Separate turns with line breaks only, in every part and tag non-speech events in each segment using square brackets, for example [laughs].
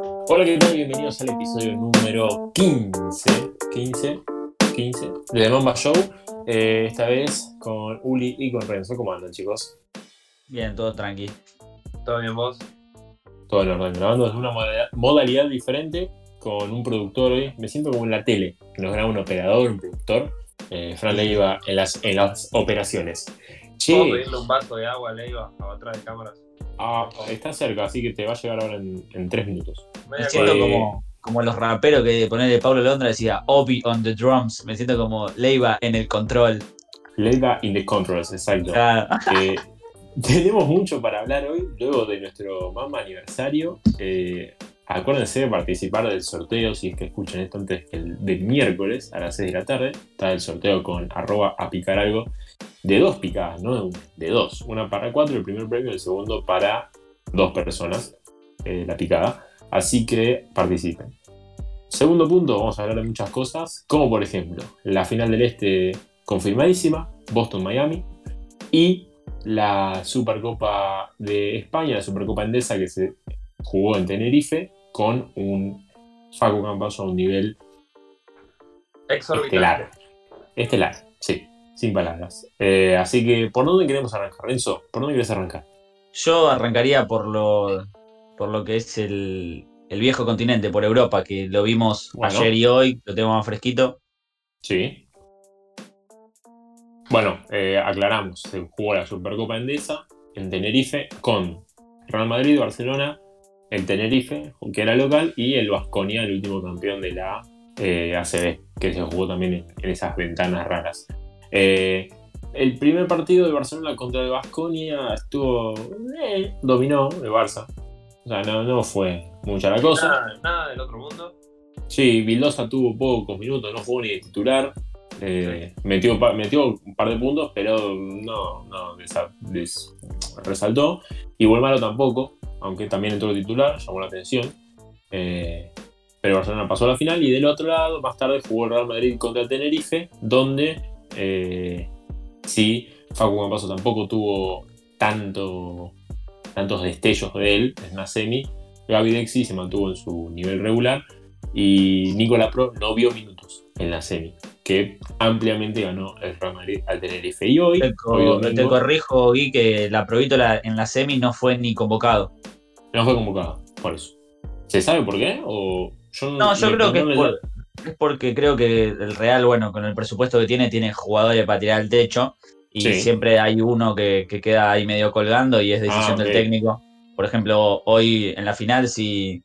Hola, ¿qué tal? Bienvenidos al episodio número 15, 15, 15 de The Mamba Show. Eh, esta vez con Uli y con Renzo. ¿Cómo andan, chicos?
Bien, todo tranqui.
¿Todo bien vos?
Todo en orden. Grabando desde una modalidad, modalidad diferente con un productor hoy. Me siento como en la tele, que nos graba un operador, un productor. Eh, Fran Leiva en las, en las operaciones.
¿Puedo
Che,
pedirle un vaso de agua a Leiva atrás de cámaras?
Ah, está cerca, así que te va a llegar ahora en, en tres minutos.
Me siento
Eh,
como, como los raperos que ponerle Pablo Londra decía Obi on the drums. Me siento como Leiva en el control.
Leiva in the controls, exacto.
Ah,
Eh, [laughs] tenemos mucho para hablar hoy, luego de nuestro Mama aniversario. Eh, acuérdense de participar del sorteo, si es que escuchan esto antes el del miércoles a las 6 de la tarde. Está el sorteo con arroba a picar algo. De dos picadas, no de una, de dos. Una para cuatro, el primer premio, el segundo para dos personas, eh, la picada. Así que participen. Segundo punto, vamos a hablar de muchas cosas, como por ejemplo, la final del Este confirmadísima, Boston-Miami, y la Supercopa de España, la Supercopa Endesa que se jugó en Tenerife con un Facu Campazo a un nivel
Exorbitante.
estelar. Estelar, sí, sin palabras. Eh, así que, ¿por dónde queremos arrancar? Renzo, ¿por dónde quieres arrancar?
yo arrancaría por lo, por lo que es el, el viejo continente, por Europa, que lo vimos
Bueno.
ayer y hoy, lo tengo más fresquito.
Sí. Bueno, eh, aclaramos, se jugó la Supercopa Endesa en Tenerife con Real Madrid, Barcelona, el Tenerife, que era local, y el Vasconia, el último campeón de la eh, ACB, que se jugó también en, en esas ventanas raras. Eh, el primer partido de Barcelona contra el Vasconia estuvo. eh, dominó el Barça. O sea, no, no fue mucha la cosa.
Nada, nada del otro mundo.
Sí, Vildosa tuvo pocos minutos, no jugó ni de titular. Eh, metió, metió un par de puntos, pero no, no des- resaltó. Y Malo tampoco, aunque también entró titular, llamó la atención. Eh, pero Barcelona pasó a la final y del otro lado, más tarde jugó el Real Madrid contra el Tenerife, donde eh, sí, Facu Campazo tampoco tuvo tanto, tantos destellos de él en una semi. Gaby Dexi se mantuvo en su nivel regular y Nicola Pro no vio minutos en la semi, que ampliamente ganó el Real Madrid al Tenerife. Y hoy,
Te, co-
hoy domingo,
te corrijo, Gui, que la Provítola en la semi no fue ni convocado.
no fue convocado, por eso. ¿Se sabe por qué? O yo
No, yo creo que es,
le-
por- es porque creo que el Real, bueno, con el presupuesto que tiene, tiene jugadores para tirar al techo y
Sí.
siempre hay uno que, que queda ahí medio colgando y es decisión
Ah, ok.
del técnico. Por ejemplo, hoy en la final sí,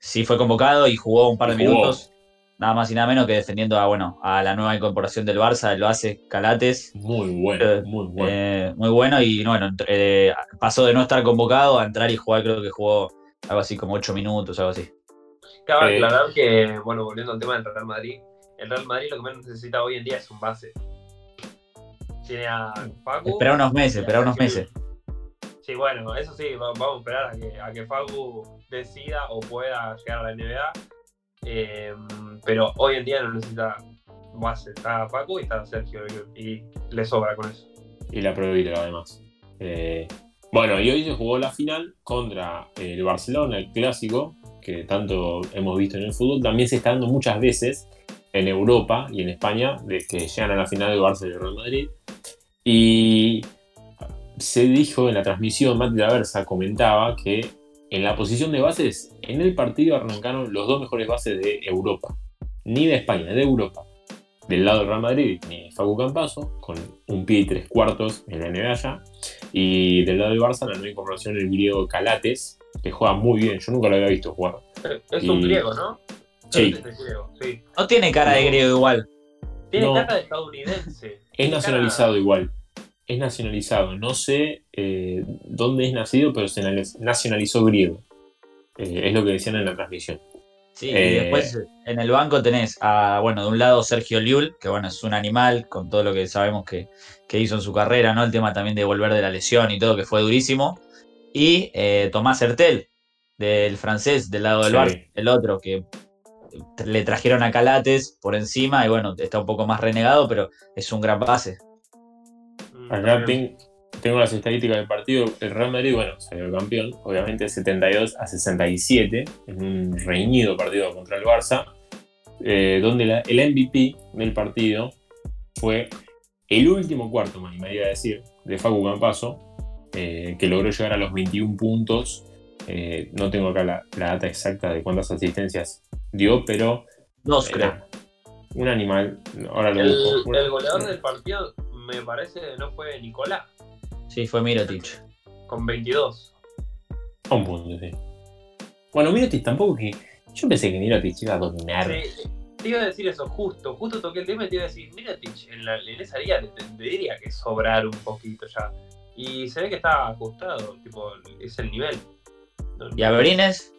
sí fue convocado y jugó un par de
jugó.
minutos, nada más y nada menos que defendiendo a, bueno, a la nueva incorporación del Barça, lo hace Calates.
Muy bueno,
Eh,
muy bueno.
Eh, muy bueno y bueno, eh, pasó de no estar convocado a entrar y jugar, creo que jugó algo así como 8 minutos, algo así.
Cabe
Eh.
aclarar que, bueno, volviendo al tema del Real Madrid, el Real Madrid lo que menos necesita hoy en día es un base. Tiene a Facu.
Espera unos meses, espera unos meses.
Sí, bueno, eso sí, va- vamos a esperar a que, a que Facu decida o pueda llegar a la NBA. Eh, pero hoy en día no necesita base. Está Facu y está Sergio y le sobra con eso.
y la Provítola además. Eh, bueno, y hoy se jugó la final contra el Barcelona, el clásico, que tanto hemos visto en el fútbol. También se está dando muchas veces en Europa y en España, de que llegan a la final del Barça y Real Madrid. Y se dijo en la transmisión, Mati Laversa comentaba que en la posición de bases, en el partido arrancaron los dos mejores bases de Europa. Ni de España, de Europa. Del lado del Real Madrid, ni Facu Campazo, con un pie y tres cuartos en la NBA ya. Y del lado del Barça, la nueva incorporación, el griego Calates, que juega muy bien. Yo nunca lo había visto jugar.
Es un griego, ¿no?
Sí.
No tiene cara de griego igual.
Tiene
No.
cara de estadounidense.
Es nacionalizado
cara-
igual. Es nacionalizado. No sé eh, dónde es nacido, pero se na- nacionalizó griego. Eh, es lo que decían en la transmisión.
Sí,
Eh,
y después en el banco tenés a, bueno, de un lado Sergio Liul, que bueno, es un animal con todo lo que sabemos que, que hizo en su carrera, ¿no? El tema también de volver de la lesión y todo, que fue durísimo. Y eh, Tomás Hertel, del francés, del lado del
Sí.
Barça, el otro, que le trajeron a Calates por encima y bueno, está un poco más renegado, pero es un gran base.
Acá ten- tengo las estadísticas del partido. El Real Madrid, bueno, salió campeón, obviamente 72 a 67, en un reñido partido contra el Barça, eh, donde la- el MVP del partido fue el último cuarto, me animaría a decir, de Facu Campaso, eh, que logró llegar a los 21 puntos. Eh, no tengo acá la, la data exacta de cuántas asistencias dio, pero
Dos, creo.
un animal. Ahora lo
El,
busco.
el goleador del partido, me parece, no fue Nicolás,
Sí, fue Mirotic.
con 22.
A un punto, sí. Bueno, Mirotic tampoco que. Yo pensé que Mirotic iba a dominar.
Sí, te iba a decir eso, justo, justo toqué el tema y te iba a decir, mira, Tich, en, la, en esa liga tendría que sobrar un poquito ya. Y se ve que está ajustado, tipo, es el nivel.
Y Abrines,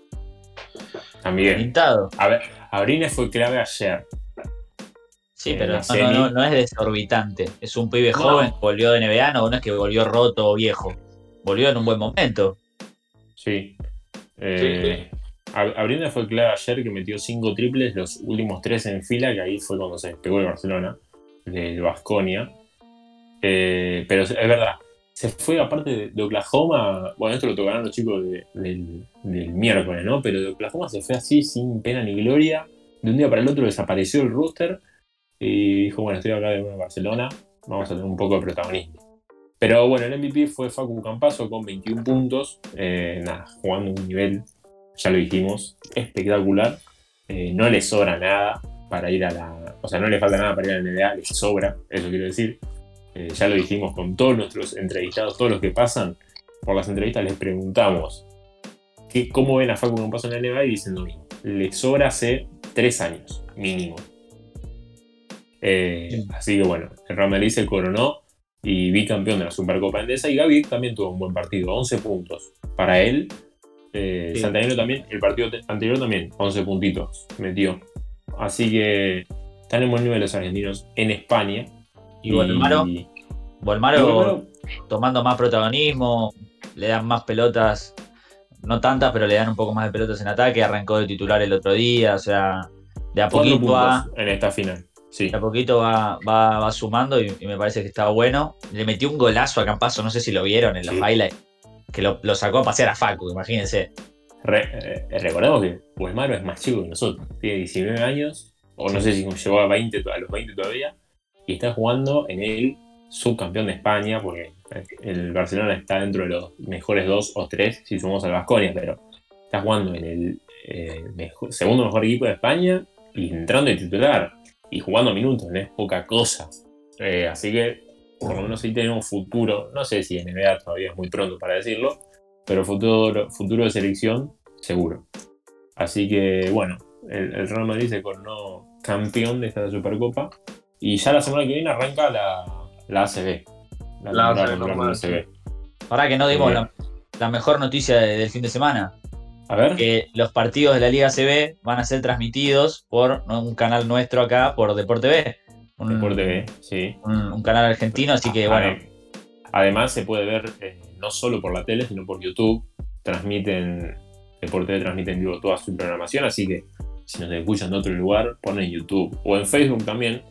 También.
pintado.
A ver, Abrines fue clave ayer.
Sí,
En
pero no, no, no, no es desorbitante. Es un pibe
No.
joven, volvió de NBA, no, no es que volvió roto o viejo. Volvió en un buen momento.
Sí. Eh, Ab- Abrines fue clave ayer que metió cinco triples, los últimos tres en fila, que ahí fue cuando se despegó el Barcelona, del Vasconia. pero es verdad, se fue aparte de, Oklahoma, bueno, esto lo tocarán los chicos de- del, del miércoles, ¿no? Pero de Oklahoma se fue así, sin pena ni gloria. De un día para el otro desapareció el rooster y dijo, bueno, estoy acá en Barcelona, vamos a tener un poco de protagonismo. Pero bueno, el MVP fue Facu Campaso con 21 puntos, eh, nada, jugando un nivel, ya lo dijimos, espectacular. Eh, no le sobra nada para ir a la. O sea, no le falta nada para ir a NBA, le sobra, eso quiero decir. Eh, ya lo dijimos con todos nuestros entrevistados, todos los que pasan por las entrevistas, les preguntamos cómo ven a Facu Campaso en la NBA y dicen lo mismo. Le sobra hace tres años, mínimo. Eh,
Sí.
Así que bueno, el Real Madrid se coronó y bicampeón de la Supercopa Endesa y Gaby también tuvo un buen partido, 11 puntos. Para él, eh,
Sí.
También, el partido te- anterior también, 11 puntitos metió. Así que están en buen nivel los argentinos en España.
Y Volmaro,
y
tomando más protagonismo, le dan más pelotas, no tantas, pero le dan un poco más de pelotas en ataque, arrancó de titular el otro día, o sea, de a poquito va,
en esta final. Sí,
de a poquito va, va, va sumando y, y me parece que estaba bueno. Le metió un golazo a Campazo, no sé si lo vieron en los
Sí.
highlights, que lo, lo sacó a pasear a Facu, imagínense.
Re- eh, recordemos que Volmaro es más chico que nosotros. Tiene 19 años, o no sé si llegó a, 20, to- a los 20 todavía, y está jugando en el subcampeón de España, porque el Barcelona está dentro de los mejores dos o tres, si sumamos al Vasconia, pero está jugando en el eh, mejor- segundo mejor equipo de España y entrando de titular y jugando minutos, no es poca cosa. Eh, así que, por lo menos ahí tenemos futuro. No sé si en NBA todavía es muy pronto para decirlo, pero futuro, futuro de selección, seguro. Así que, bueno, el, el Real Madrid se coronó campeón de esta Supercopa y ya la semana que viene arranca la, la ACB. La,
La ACB
la ACB.
Ahora que no dimos
Eh.
la, la mejor noticia de- del fin de semana,
A ver,
que los partidos de la Liga CB van a ser transmitidos por un canal nuestro acá, por Deporte B. Un,
Deporte B, sí.
un- un canal argentino, así que bueno,
Ade- Además, se puede ver eh, no solo por la tele, sino por YouTube. Transmiten, Deporte B transmite en vivo toda su programación, así que si nos escuchan de otro lugar, ponen YouTube o en Facebook también,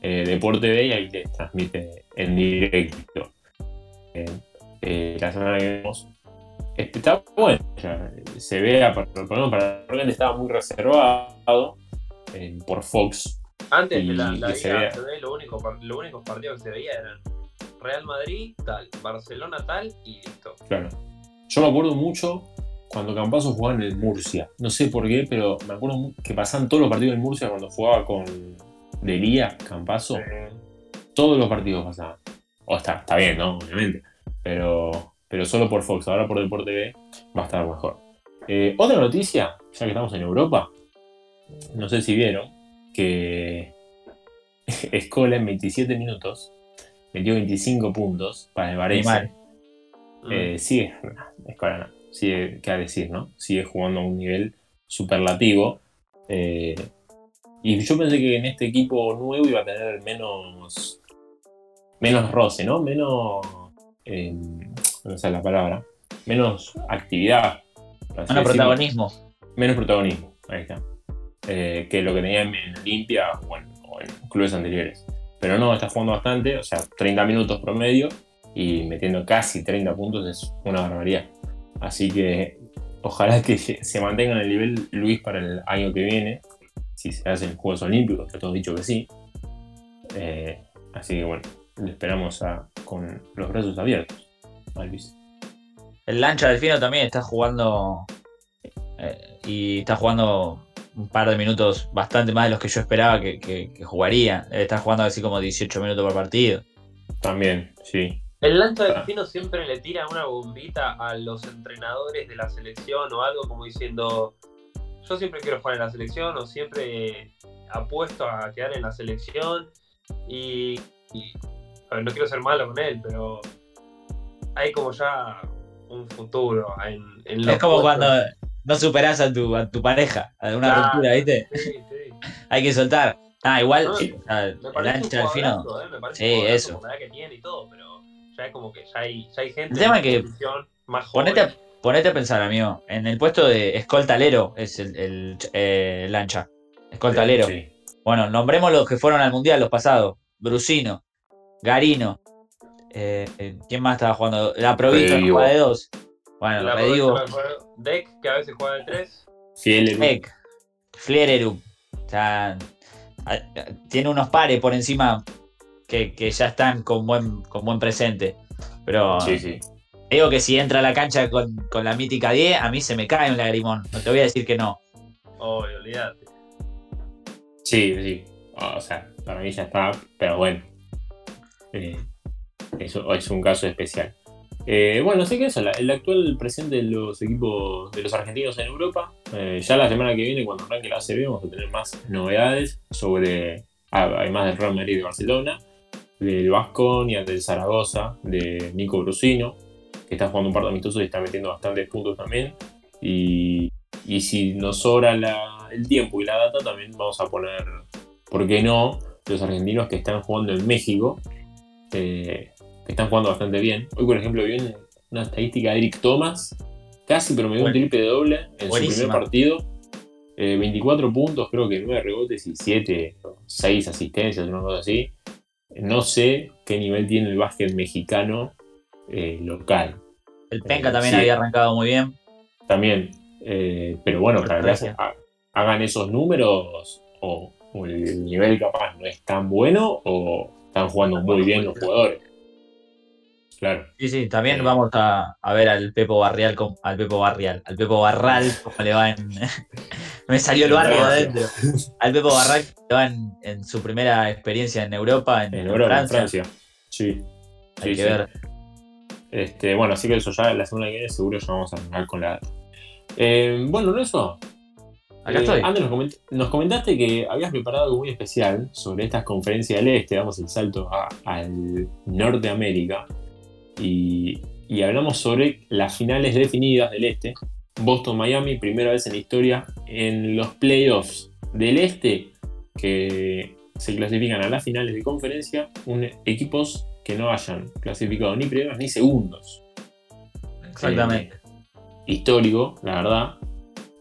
eh, Deporte B, y ahí les transmite en directo. Eh, eh, la semana que vemos. Está bueno, se ve, por por lo menos para realmente estaba muy reservado eh, por Fox.
Antes
Y
de la, la
se.
ACB, lo único, los únicos partidos que se veía eran Real Madrid tal, Barcelona tal y listo.
Claro. Yo me acuerdo mucho cuando Campazo jugaba en el Murcia. No sé por qué, pero me acuerdo que pasaban todos los partidos en Murcia cuando jugaba con Delía, Campazo. Todos los partidos pasaban. O está, está bien, ¿no? Obviamente. Pero, pero solo por Fox. Ahora por Deporte B va a estar mejor. Eh, otra noticia, ya que estamos en Europa. No sé si vieron que [laughs] Escola en 27 minutos metió 25 puntos para el Varese. Eh, sigue, Escola no, sigue, qué a decir, ¿no? Sigue jugando a un nivel superlativo. eh, y yo pensé que en este equipo nuevo iba a tener menos, menos roce, ¿no? Menos, eh, no sé la palabra, menos actividad.
Bueno,
decirlo.
protagonismo.
Menos protagonismo, ahí está. Eh, que lo que tenía en Olimpia o en, o en clubes anteriores. Pero no, está jugando bastante, o sea, 30 minutos promedio y metiendo casi 30 puntos es una barbaridad. Así que ojalá que se mantenga en el nivel Luis para el año que viene, si se hacen Juegos Olímpicos, que todos dicho que sí. Eh, así que bueno, le esperamos con los brazos abiertos
El Lancha Delfino también está jugando eh, y está jugando un par de minutos bastante más de los que yo esperaba que, jugaría. Está jugando así como 18 minutos por partido.
También, sí.
El Lancha Delfino ah. siempre le tira una bombita a los entrenadores de la selección o algo como diciendo, yo siempre quiero jugar en la selección o siempre apuesto a quedar en la selección y, no quiero ser malo con él, pero hay como ya un futuro en, en
Es como cuando no superas a tu, a tu pareja, a una ruptura, ¿viste? Sí, sí. hay que soltar. Ah, igual, el ancha delfino. Eh, sí, eso.
que tiene y todo, pero ya es como que ya hay, ya hay gente
el tema que más. Ponete a, ponete a pensar, amigo. En el puesto de escoltalero es el, el eh, lancha. Escoltalero. Bueno, nombremos los que fueron al mundial, los pasados. Brusino, Garino. Eh, ¿Quién más estaba jugando? La Provincia juega de dos. Bueno, la digo.
Deck, que a veces juega de tres.
Deck. Fliererup. O sea, tiene unos pares por encima que, ya están con buen, con buen presente. Pero digo que si entra a la cancha con, la mítica 10, a mí se me cae un lagrimón. No te voy a decir que no.
Oh, olvídate.
Sí, sí. O sea, para mí ya está, pero bueno. Eh, es un caso especial. Eh, bueno, sí que eso, el actual presente de los equipos de los argentinos en Europa. Eh, ya la semana que viene, cuando arranque la ACB, vamos a tener más novedades sobre, además del Real Madrid y de Barcelona del Vasconia, del Zaragoza, de Nico Brusino, que está jugando un par de amistosos y está metiendo bastantes puntos también. Y, si nos sobra el tiempo y la data, también vamos a poner, ¿por qué no?, los argentinos que están jugando en México, eh, que están jugando bastante bien. Hoy, por ejemplo, vi una estadística de Eric Thomas, casi promedió un triple doble en su primer partido. 24 eh, puntos, creo que 9 rebotes y 7, 6 asistencias, una cosa así. No sé qué nivel tiene el básquet mexicano eh, local.
El Penca también había arrancado muy bien.
También. Eh, pero bueno, para que hagan esos números o, el nivel capaz no es tan bueno o están jugando muy bien los jugadores. Claro.
Sí, sí, también eh, vamos a, ver al Pepo Barrial, al Pepo Barrial, al Pepo Barral, como le va en. [laughs] Me salió el barrio adentro. Al Pepo Barral, le va en, su primera experiencia en Europa, en,
Francia. Sí.
Hay que ver.
Este, bueno, así que eso ya la semana que viene seguro ya vamos a arrancar con la. Eh, bueno, no eso.
Acá estoy.
Antes nos, comentaste que habías preparado algo muy especial sobre estas conferencias del Este, damos el salto al Norte Y, hablamos sobre las finales definidas del Este. Boston-Miami, primera vez en la historia en los playoffs del Este que se clasifican a las finales de conferencia equipos que no hayan clasificado ni primeros ni segundos.
Exactamente.
Eh, histórico, la verdad.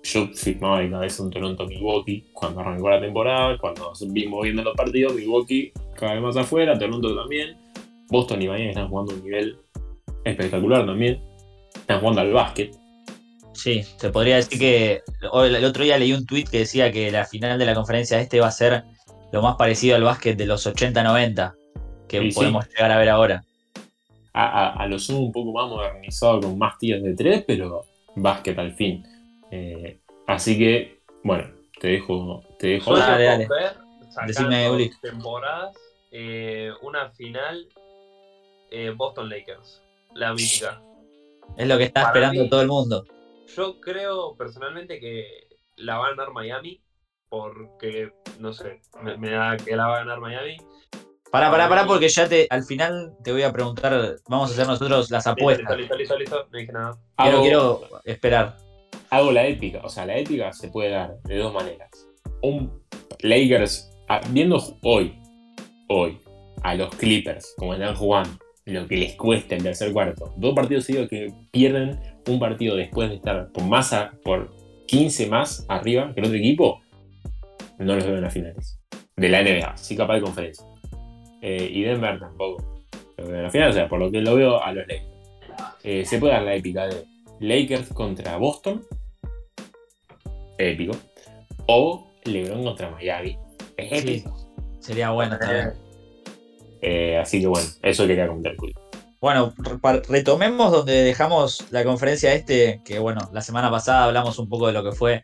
Yo firmaba de cabeza un Toronto-Milwaukee cuando arrancó la temporada, cuando vimos viendo los partidos, Milwaukee cada vez más afuera, Toronto también. Boston y Miami están jugando un nivel espectacular también. Están jugando al básquet.
Sí, se podría decir que el otro día leí un tweet que decía que la final de la conferencia este va a ser lo más parecido al básquet de los 80-90 que podemos llegar a ver ahora.
A, lo sumo un poco más modernizado con más tiros de tres, pero básquet al fin. Eh, así que, bueno, te dejo. Te dejo.
Dale, dale. Decime, temporadas, eh, una final eh, Boston Lakers la mítica.
Es lo que está esperando todo el mundo.
Yo creo personalmente que la va a ganar Miami, porque, no sé, me, da que la va a ganar Miami.
Para, para, para, porque ya te, al final te voy a preguntar, vamos a hacer nosotros las apuestas.
Listo, listo, listo, no dije nada.
Quiero, quiero esperar.
Hago la épica, o sea, la épica se puede dar de dos maneras. Un Lakers, ah, viendo hoy, hoy, a los Clippers, como están jugando, lo que les cuesta el tercer cuarto. Dos partidos seguidos que pierden un partido después de estar por, más por 15 más arriba que el otro equipo, no los veo en las finales. De la NBA, sí capaz de conferencia. Eh, y Denver tampoco. lo veo en la final, o sea, por lo que lo veo a los Lakers. Eh, se puede dar la épica de Lakers contra Boston, épico, o LeBron contra Miami, es
Sí,
épico.
sería bueno también.
Eh, así que bueno, eso quería comentar.
Bueno, re- retomemos donde dejamos la conferencia este, que bueno, la semana pasada hablamos un poco de lo que fue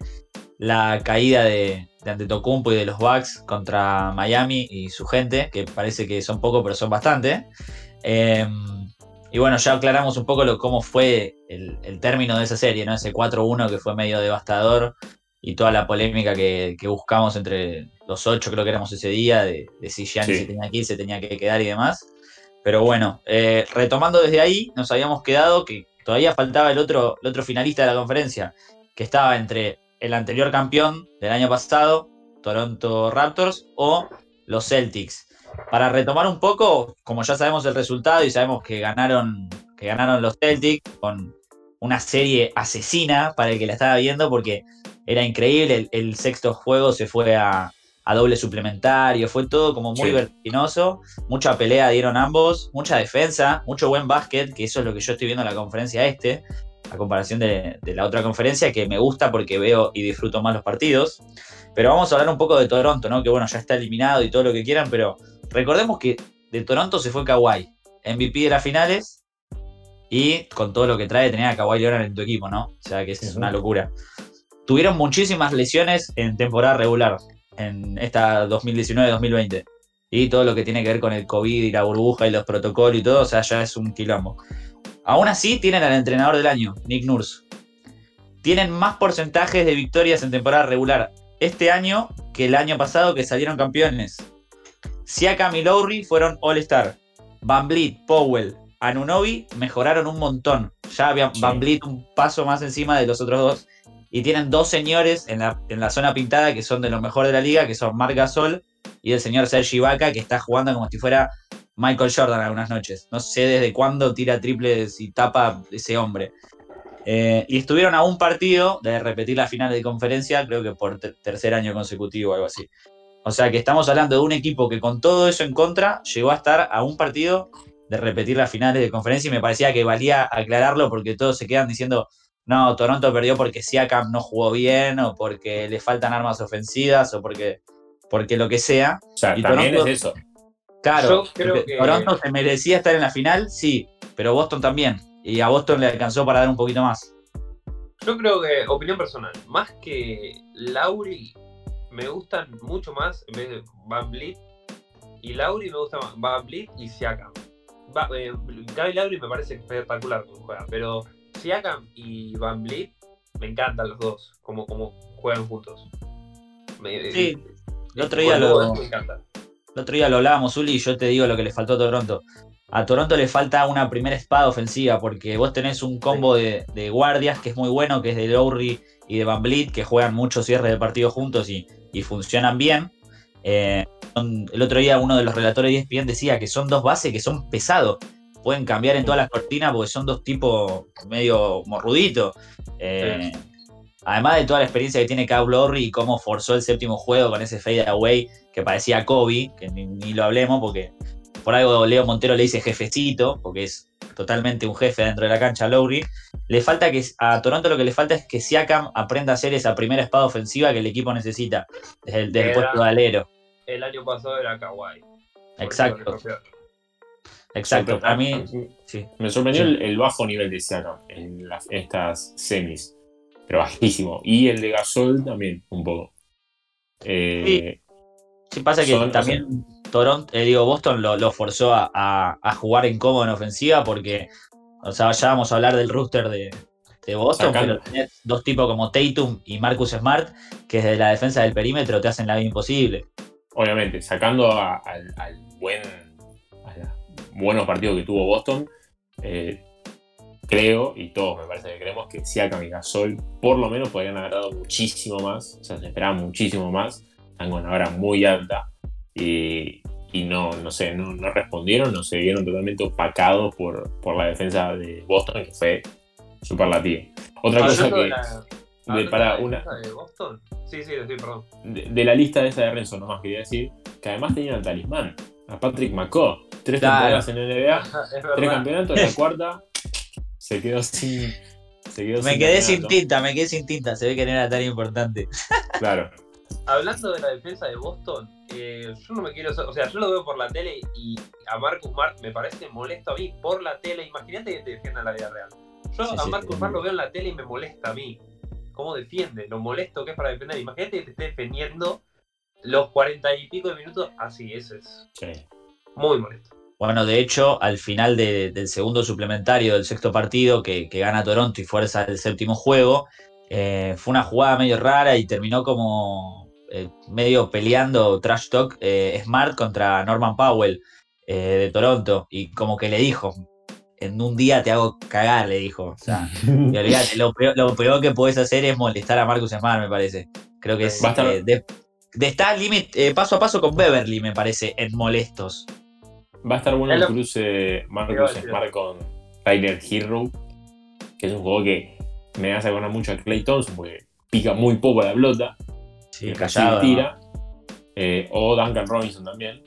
la caída de, de Antetokounmpo y de los Bucks contra Miami y su gente, que parece que son pocos, pero son bastante. Eh, y bueno, ya aclaramos un poco lo, cómo fue el, el término de esa serie, ¿no? Ese 4-1 que fue medio devastador y toda la polémica que, que buscamos entre los ocho, creo que éramos ese día, de, de si Giannis
Sí.
se tenía que ir, se tenía que quedar y demás. Pero bueno, eh, retomando desde ahí, nos habíamos quedado que todavía faltaba el otro, el otro finalista de la conferencia, que estaba entre el anterior campeón del año pasado, Toronto Raptors, o los Celtics. Para retomar un poco, como ya sabemos el resultado y sabemos que ganaron, que ganaron los Celtics con una serie asesina para el que la estaba viendo, porque era increíble, el, el sexto juego se fue a, a doble suplementario, fue todo como muy
Sí.
vertiginoso, mucha pelea dieron ambos, mucha defensa, mucho buen básquet, que eso es lo que yo estoy viendo en la conferencia este, a comparación de, de la otra conferencia, que me gusta porque veo y disfruto más los partidos. Pero vamos a hablar un poco de Toronto, ¿no? Que bueno, ya está eliminado y todo lo que quieran, pero recordemos que de Toronto se fue Kawhi, MVP de las finales, y con todo lo que trae tener a Kawhi Leonard en tu equipo, ¿no? O sea que es una locura. Tuvieron muchísimas lesiones en temporada regular, en esta 2019-2020. Y todo lo que tiene que ver con el COVID y la burbuja y los protocolos y todo, o sea, ya es un quilombo. Aún así, tienen al entrenador del año, Nick Nurse. Tienen más porcentajes de victorias en temporada regular este año que el año pasado que salieron campeones. Siakam y Lowry fueron All-Star. Van Vliet, Powell, Anunobi mejoraron un montón. Ya había
Sí.
Van Vliet un paso más encima de los otros dos. Y tienen dos señores en la, en la zona pintada que son de los mejores de la liga, que son Marc Gasol y el señor Sergi Ibaka, que está jugando como si fuera Michael Jordan algunas noches. No sé desde cuándo tira triples y tapa ese hombre. Eh, y estuvieron a un partido de repetir la final de conferencia, creo que por ter- tercer año consecutivo o algo así. O sea que estamos hablando de un equipo que con todo eso en contra llegó a estar a un partido de repetir las finales de conferencia y me parecía que valía aclararlo porque todos se quedan diciendo, no, Toronto perdió porque Siakam no jugó bien o porque le faltan armas ofensivas o porque, porque lo que sea.
O sea,
Y
también
Toronto-
es eso.
Claro,
Yo creo
porque
que-
Toronto se merecía estar en la final, sí, pero Boston también. Y a Boston le alcanzó para dar un poquito más.
Yo creo que, opinión personal, más que Lauri, me gustan mucho más, en vez de Van Vliet y Lauri, me gusta más Van Vliet y Siakam. Va, eh, Lauri me parece espectacular como juega, pero Siakam y Van Vliet me encantan los dos, como, como juegan juntos. Me-
Sí, el otro día lo,
eso me encanta.
El otro día lo hablábamos, Uli, y yo te digo lo que le faltó a Toronto. A Toronto le falta una primera espada ofensiva, porque vos tenés un combo de, de guardias que es muy bueno, que es de Lowry y de Van Vliet, que juegan muchos cierres de partido juntos y, y funcionan bien. Eh, el otro día uno de los relatores de ESPN decía que son dos bases que son pesados. Pueden cambiar en todas las cortinas porque son dos tipos medio morruditos. Eh, Además de toda la experiencia que tiene Kyle Lowry y cómo forzó el séptimo juego con ese fade away que parecía Kobe, que ni, ni lo hablemos porque por algo Leo Montero le dice jefecito, porque es totalmente un jefe dentro de la cancha Lowry. Le falta que a Toronto lo que le falta es que Siakam aprenda a hacer esa primera espada ofensiva que el equipo necesita desde el, desde el
Era-
puesto de alero.
El año pasado era Kawhi.
Exacto, exacto. Para mí, sí.
Me sorprendió
Sí.
el, el bajo nivel de Siakam en, las- estas semis, pero bajísimo. Y el de Gasol también, un poco. Eh,
Sí, pasa que
Son-
también Toronto, eh, digo, Boston lo, lo forzó a, a- a jugar en cómodo en ofensiva porque, o sea, ya vamos a hablar del rooster de, de Boston,
Sacando.
pero tenés dos tipos como Tatum y Marcus Smart que desde la defensa del perímetro te hacen la vida imposible.
obviamente, sacando a- al, al buen, a buenos partidos que tuvo Boston, eh, creo, y todos me parece que creemos, que Siakam y Gasol por lo menos podrían haber dado muchísimo más, o sea, se esperaba muchísimo más, están con una hora muy alta, y, y no, no sé, no, no respondieron, no se vieron totalmente opacados por, por la defensa de Boston, que fue superlativa. Otra cosa
Hablando de
que... de- para
de la
una,
de Boston. Sí, sí, sí, perdón.
de, de la lista esa de Renzo nomás quería decir que además tenían el talismán. A Patrick McCaw. Tres
Claro.
temporadas en NBA, [laughs]
es
tres
verdad.
campeonatos, la cuarta se quedó sin. Se quedó
Me quedé sin tinta, me quedé sin tinta. Se ve que no era tan importante.
Claro.
Hablando de la defensa de Boston, eh, yo no me quiero. O sea, yo lo veo por la tele y a Marcus Smart me parece molesto a mí por la tele. Imagínate que te defienda en la vida real. Yo
Sí,
a
sí,
Marcus
sí.
Smart lo veo en la tele y me molesta a mí. ¿Cómo defiende? Lo molesto que es para defender. Imagínate que te esté defendiendo los cuarenta y pico de minutos así. Eso es
Sí.
muy molesto.
Bueno, de hecho, al final de- del segundo suplementario del sexto partido, que, que gana Toronto y fuerza el séptimo juego, eh, fue una jugada medio rara y terminó como eh, medio peleando trash talk eh, Smart contra Norman Powell eh, de Toronto. Y como que le dijo, en un día te hago cagar, le dijo. O sea, [laughs] y olvídate, lo, peor, lo peor que podés hacer es molestar a Marcus Smart, me parece. Creo que es
Va a estar-
eh, de, de estar límite, eh, paso a paso con Beverly, me parece, en molestos.
Va a estar bueno el cruce Marcus. Smart con Tyler Hero, que es un juego que me hace acordar mucho a Clay Thompson, porque pica muy poco la pelota,
Sí, callado.
tira. Eh, o Duncan Robinson también.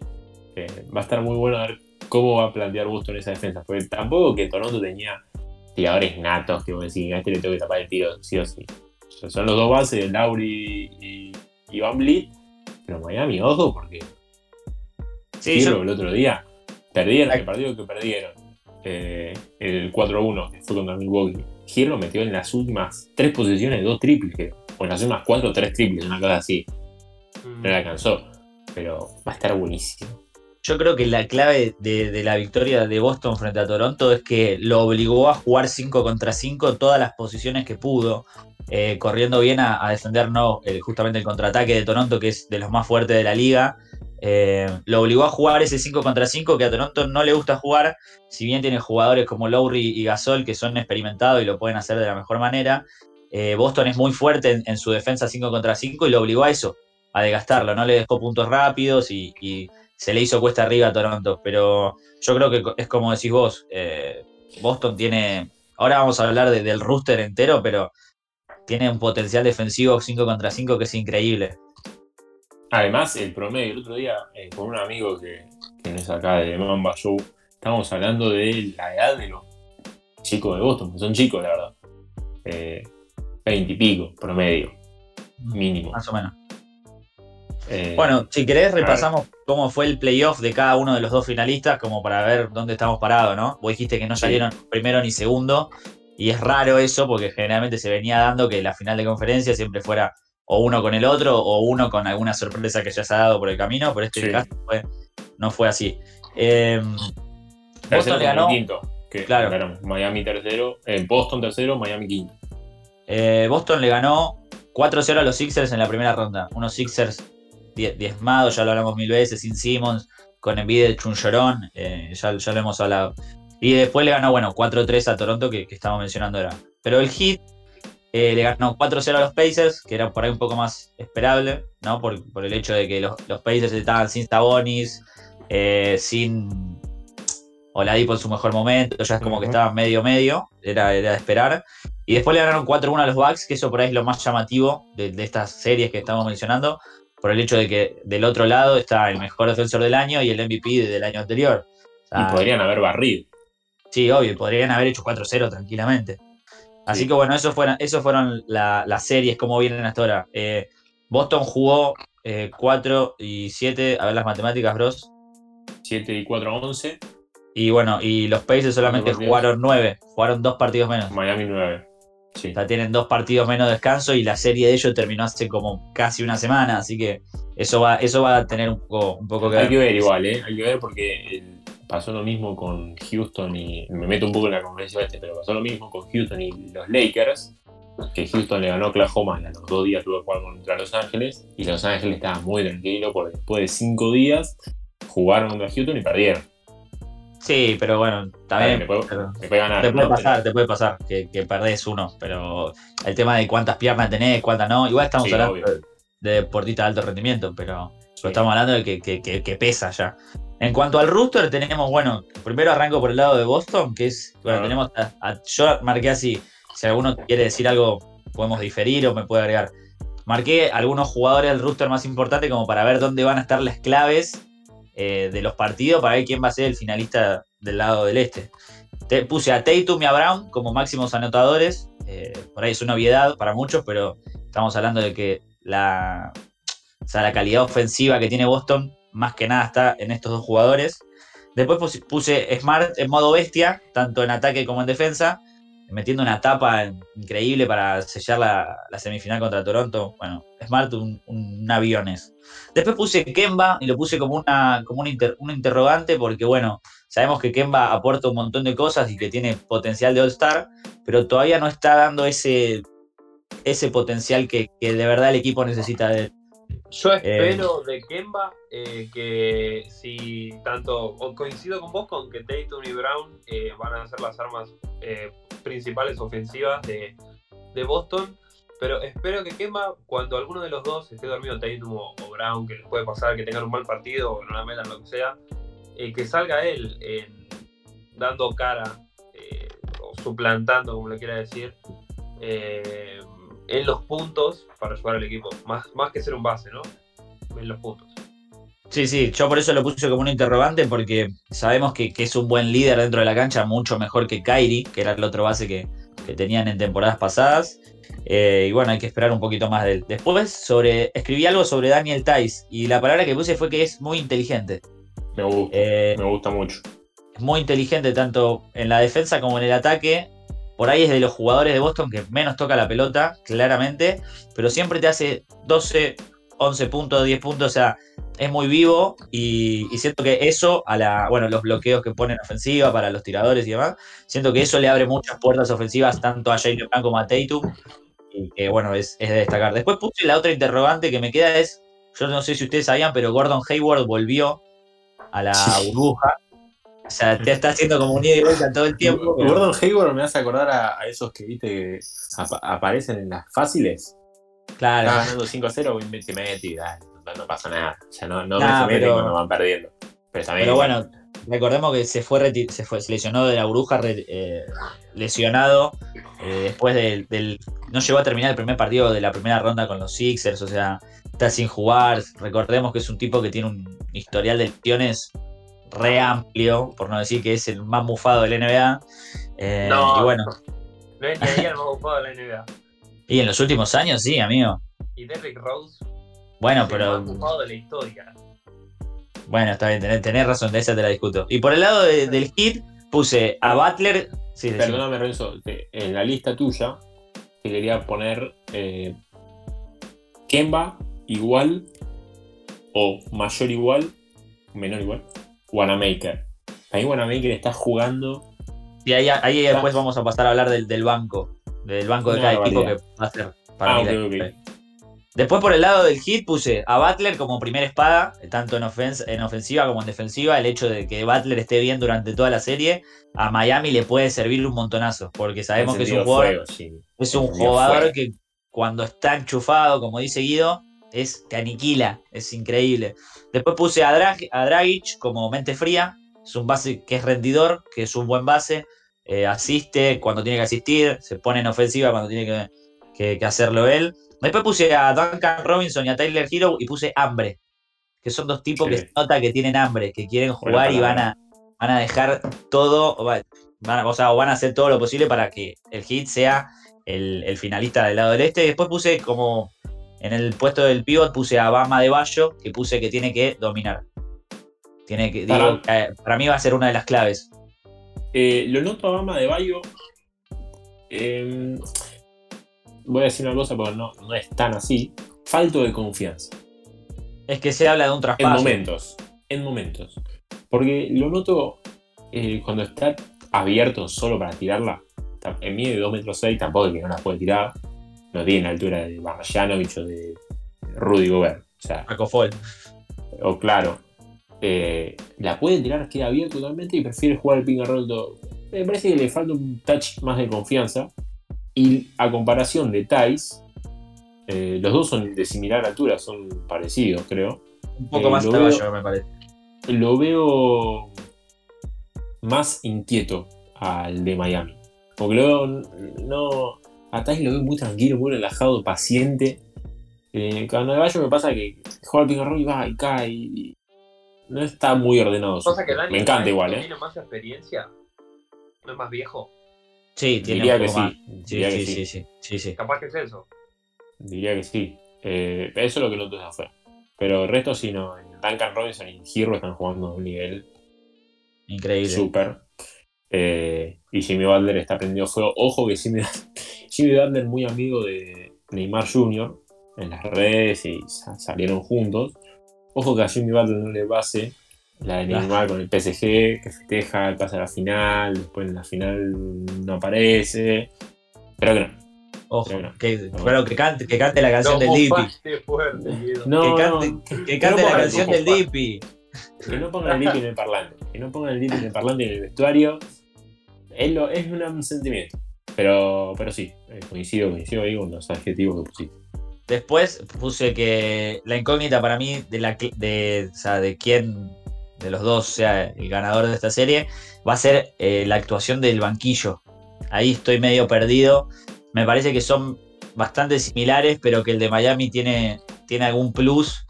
Eh, va a estar muy bueno a ver cómo va a plantear Boston esa defensa. Porque tampoco que Toronto tenía tiradores natos que vos decís, a este le tengo que tapar el tiro, sí o sí. O sea, son los dos bases, Lauri y, y Van Vliet. Pero Miami, ojo, porque
Sí, yo-
el otro día perdieron el partido que perdieron. eh, el 4-1 que fue contra Milwaukee. Hero metió en las últimas tres posiciones dos triples. O en las últimas cuatro, tres triples, una cosa así.
Mm.
No le alcanzó. Pero va a estar buenísimo.
Yo creo que la clave de, la victoria de Boston frente a Toronto es que lo obligó a jugar 5 contra 5 todas las posiciones que pudo, eh, corriendo bien a, a defender no, el- justamente el contraataque de Toronto, que es de los más fuertes de la liga. Eh, lo obligó a jugar ese 5 contra 5 que a Toronto no le gusta jugar, si bien tiene jugadores como Lowry y Gasol que son experimentados y lo pueden hacer de la mejor manera. eh, Boston es muy fuerte en, su defensa 5 contra 5 y lo obligó a eso, a desgastarlo. No le dejó puntos rápidos y se le hizo cuesta arriba a Toronto, pero yo creo que es como decís vos, eh, Boston tiene, ahora vamos a hablar de- del rooster entero, pero tiene un potencial defensivo 5 contra 5 que es increíble.
Además, el promedio, el otro día, eh, con un amigo que, que es acá de Mamba Show, estábamos hablando de la edad de los chicos de Boston, que son chicos, la verdad. Eh, 20 y pico, promedio, mínimo.
Más o menos.
Eh,
Bueno, si querés repasamos cómo fue el playoff de cada uno de los dos finalistas, como para ver dónde estamos parados, ¿no? Vos dijiste que no
Sí.
salieron primero ni segundo, y es raro eso, porque generalmente se venía dando que la final de conferencia siempre fuera o uno con el otro, o uno con alguna sorpresa que ya se ha dado por el camino, pero este
Sí.
caso fue- no fue así. Eh,
tercero
Boston le ganó,
quinto. Que
Claro.
ganaron Miami tercero, eh, Boston tercero, Miami quinto.
eh, Boston le ganó 4-0 a los Sixers en la primera ronda. Unos Sixers die- diezmados, ya lo hablamos mil veces, sin Simmons, con envidia de Chunchorón, eh, ya, ya lo hemos hablado. Y después le ganó, bueno, 4-3 a Toronto, que, que estamos mencionando ahora. Pero el Heat eh, le ganó 4-0 a los Pacers, que era por ahí un poco más esperable, ¿no? Por, por el hecho de que los, los Pacers estaban sin Sabonis, eh, sin Oladipo en su mejor momento, ya es como que estaban medio medio, era, era de esperar. Y después le ganaron 4-1 a los Bucks, que eso por ahí es lo más llamativo de, de estas series que estamos mencionando, por el hecho de que del otro lado está el mejor defensor del año y el MVP del año anterior. O sea,
y podrían haber barrido.
Sí, obvio, podrían haber hecho 4-0 tranquilamente. Así
Sí.
que bueno, eso fueron, eso fueron la- las series, como vienen hasta ahora. Eh, Boston jugó eh, 4 y 7, a ver las matemáticas, bros.
7 y 4 11,
Y bueno, y los Pacers solamente jugaron 9, jugaron dos partidos menos.
Miami 9. Sí.
O sea, tienen dos partidos menos de descanso y la serie de ellos terminó hace como casi una semana, así que eso va, eso va a tener un poco, un poco que
Hay
ver.
que ver igual, ¿eh? Hay que ver porque el- pasó lo mismo con Houston y. Me meto un poco en la conferencia este, pero pasó lo mismo con Houston y los Lakers. Que Houston le ganó a Oklahoma a los dos días tuvo que jugar contra Los Ángeles. Y Los Ángeles estaba muy tranquilo porque después de cinco días jugaron contra Houston y perdieron.
Sí, pero bueno, también.
bien, me puede,
pero-
me puede ganar.
Te puede
¿no?
pasar, te puede pasar que, que perdés uno, pero el tema de cuántas piernas tenés, cuántas no, igual estamos
Sí,
hablando
obvio.
de, de deportistas de alto rendimiento, pero,
Sí.
estamos hablando de que, que- que- que pesa ya. En cuanto al rooster, tenemos, bueno, primero arranco por el lado de Boston, que es, bueno,
Ah.
tenemos, a- a- yo marqué así, si alguno quiere decir algo, podemos diferir o me puede agregar. Marqué algunos jugadores del rooster más importante como para ver dónde van a estar las claves eh, de los partidos para ver quién va a ser el finalista del lado del este. Te, puse a Tatum y a Brown como máximos anotadores. eh, por ahí es una obviedad para muchos, pero estamos hablando de que la, o sea, la calidad ofensiva que tiene Boston, más que nada está en estos dos jugadores. Después puse, puse Smart en modo bestia, tanto en ataque como en defensa, metiendo una tapa increíble para sellar la, semifinal contra Toronto. Bueno, Smart un, un aviones. Después puse Kemba y lo puse como una, como un interrogante porque, bueno, sabemos que Kemba aporta un montón de cosas y que tiene potencial de All-Star, pero todavía no está dando ese, ese potencial que, que de verdad el equipo necesita de él.
Yo espero de Kemba eh, que si tanto coincido con vos con que Tatum y Brown eh, van a ser las armas eh, principales ofensivas de, de Boston, pero espero que Kemba cuando alguno de los dos esté dormido Tatum o, o Brown, que les puede pasar que tengan un mal partido o no la metan lo que sea, eh, que salga él dando cara eh, o suplantando, como le quiera decir, eh, en los puntos para ayudar al equipo, más, más que ser un base, ¿no? En los puntos.
Sí, sí, yo por eso lo puse como un interrogante porque sabemos que, que es un buen líder dentro de la cancha, mucho mejor que Kyrie, que era el otro base que, que tenían en temporadas pasadas. Eh, y bueno, hay que esperar un poquito más de él. Después sobre, escribí algo sobre Daniel Tice y la palabra que puse fue que es muy inteligente.
Me gusta,
Eh,
me gusta mucho.
es muy inteligente tanto en la defensa como en el ataque. Por ahí es de los jugadores de Boston que menos toca la pelota, claramente, pero siempre te hace 12, 11 puntos, 10 puntos, o sea, es muy vivo y, y siento que eso, a la, bueno, los bloqueos que ponen ofensiva para los tiradores y demás, siento que eso le abre muchas puertas ofensivas tanto a Jalen Brown como a Tatum y que bueno, es, es de destacar. Después puse la otra interrogante que me queda es, yo no sé si ustedes sabían, pero Gordon Hayward volvió a la burbuja. O sea, te está haciendo como un ida y vuelta todo el tiempo. pero-
Gordon Hayward me hace acordar a, a esos que viste que apa- aparecen en las fáciles.
Claro.
Está ganando 5-0, y mete, mete y dale, no, no pasa nada. O sea, no, no
Nah,
me se meten
pero-
cuando van perdiendo. Pero también.
Pero bueno, recordemos que se fue, se fue se lesionó de la bruja, re- eh, lesionado eh, después del, del- No llegó a terminar el primer partido de la primera ronda con los Sixers, o sea, está sin jugar. Recordemos que es un tipo que tiene un historial de lesiones re amplio, por no decir que es el más mufado del NBA. Eh,
No.
y bueno,
No es ni ahí el más ocupado de la NBA.
y en los últimos años sí, amigo.
Y Derrick Rose,
Bueno,
es
pero
el más ocupado de la historia.
Bueno, está bien, tenés, tenés razón, de esa te la discuto. Y por el lado de- del hit, puse a Butler. Sí.
Perdóname, Renzo, en la lista tuya te quería poner eh, Kemba igual o mayor igual, menor igual, Wanamaker. Ahí Wanamaker está jugando.
Y ahí, ahí después vamos a pasar a hablar del, del banco. Del banco de
Una
cada equipo que va a ser para
Ah,
mí. Después por el lado del hit puse a Butler como primera espada, tanto en, ofens- en ofensiva como en defensiva. El hecho de que Butler esté bien durante toda la serie, a Miami le puede servir un montonazo, porque sabemos que es un jugador
fuego, sí.
Es un jugador
fuego.
que cuando está enchufado, como dice Guido, es, te aniquila, es increíble. Después puse a, Drag- a Dragic como mente fría, es un base que es rendidor, que es un buen base, eh, asiste cuando tiene que asistir, se pone en ofensiva cuando tiene que, que- que hacerlo él. Después puse a Duncan Robinson y a Tyler Hero y puse hambre, que son dos tipos
Sí.
que se nota que tienen hambre, que quieren
Buena
jugar y van a, van a dejar todo, va- van o sea, van a hacer todo lo posible para que el hit sea el, el finalista del lado del este. Y después puse como en el puesto del pivot, puse a Bama de Bayo, que puse que tiene que dominar. Tiene que, digo, eh, para mí va a ser una de las claves.
Eh, lo noto a Bama de Bayo. eh, voy a decir una cosa, porque no, no es tan así. Falto de confianza.
Es que se habla de un
En
traspaso.
momentos. En momentos. Porque lo noto eh, cuando está abierto solo para tirarla. En mí de 2 metros 6 tampoco es que no la puede tirar. No tiene la altura de Marjanovic o de Rudy Gobert. O sea, o claro. eh, la puede tirar, queda abierto totalmente y prefiere jugar el ping and roll todo. Me parece que le falta un touch más de confianza. Y a comparación de Thais, eh, los dos son de similar altura, son parecidos, creo
Un poco
Eh,
más
lo
caballo,
veo-
me parece.
lo veo más inquieto al de Miami. Porque lo veo, no. A Thais lo veo muy tranquilo, muy relajado, paciente. Eh, cuando Bayo me pasa que juega al roll y va y cae. y- no está muy ordenado.
Pasa que
Me encanta igual, ¿eh?
tiene más experiencia. No es más viejo.
Sí, tiene
Diría que
más.
sí.
Sí,
Diría
sí,
que
sí,
sí.
sí, sí, sí.
Capaz que es eso.
Diría que sí. Eh, eso es lo que noto desde afuera. Pero el resto sí, no. Duncan Robinson y Hero están jugando a un nivel
Increíble.
súper. Eh, y Jimmy Butler está prendido fuego. Ojo que Jimmy, [laughs] Jimmy Butler muy amigo de Neymar Jr. en las redes y sa- salieron juntos. Ojo que a Jimmy Butler no le pase la de Neymar con el PSG, que festeja, pasa a la final, después en la final no aparece. Pero que no.
Ojo,
Pero no.
que, bueno, que cante, que cante la canción
No
del Dipi.
No,
que cante, que, que cante la canción
el
del. Dipi.
Que no pongan el DIP en el parlante. Que no pongan el DIP en el parlante en el vestuario. Es, lo, es un, sentimiento. Pero, pero sí, eh, coincido, coincido ahí con los adjetivos que pusiste.
Después puse que la incógnita para mí de la de, o sea, de quién de los dos sea el ganador de esta serie va a ser eh, la actuación del banquillo. Ahí estoy medio perdido. Me parece que son bastante similares, pero que el de Miami tiene, tiene algún plus.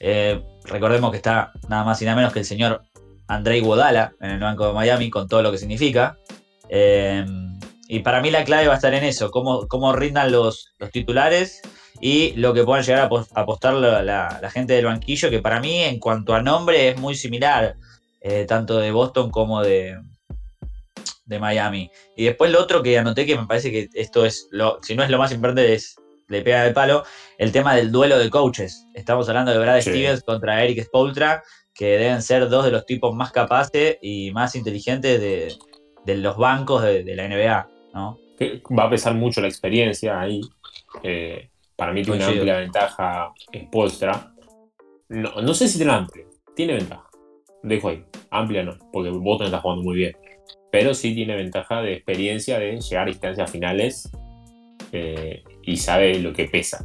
Eh, recordemos que está nada más y nada menos que el señor Andrei Guadala en el banco de Miami, con todo lo que significa. Eh, y para mí la clave va a estar en eso, cómo, cómo rindan los, los titulares y lo que puedan llegar a apos- a apostar la, la- la gente del banquillo, que para mí en cuanto a nombre es muy similar, eh, tanto de Boston como de, de Miami. Y después lo otro que anoté que me parece que esto es, lo, si no es lo más importante, es le pega del palo, el tema del duelo de coaches. Estamos hablando de Brad
Sí.
Stevens contra Eric Spoltra, que deben ser dos de los tipos más capaces y más inteligentes de, de los bancos de, de la NBA, ¿no?
Que va a pesar mucho la experiencia ahí. Eh, para mí tiene una amplia ventaja Spolstra. No, no sé si tiene amplia. Tiene ventaja. Dejo ahí. Amplia no, porque Boston está jugando muy bien. Pero sí tiene ventaja de experiencia de llegar a instancias finales eh, y sabe lo que pesa.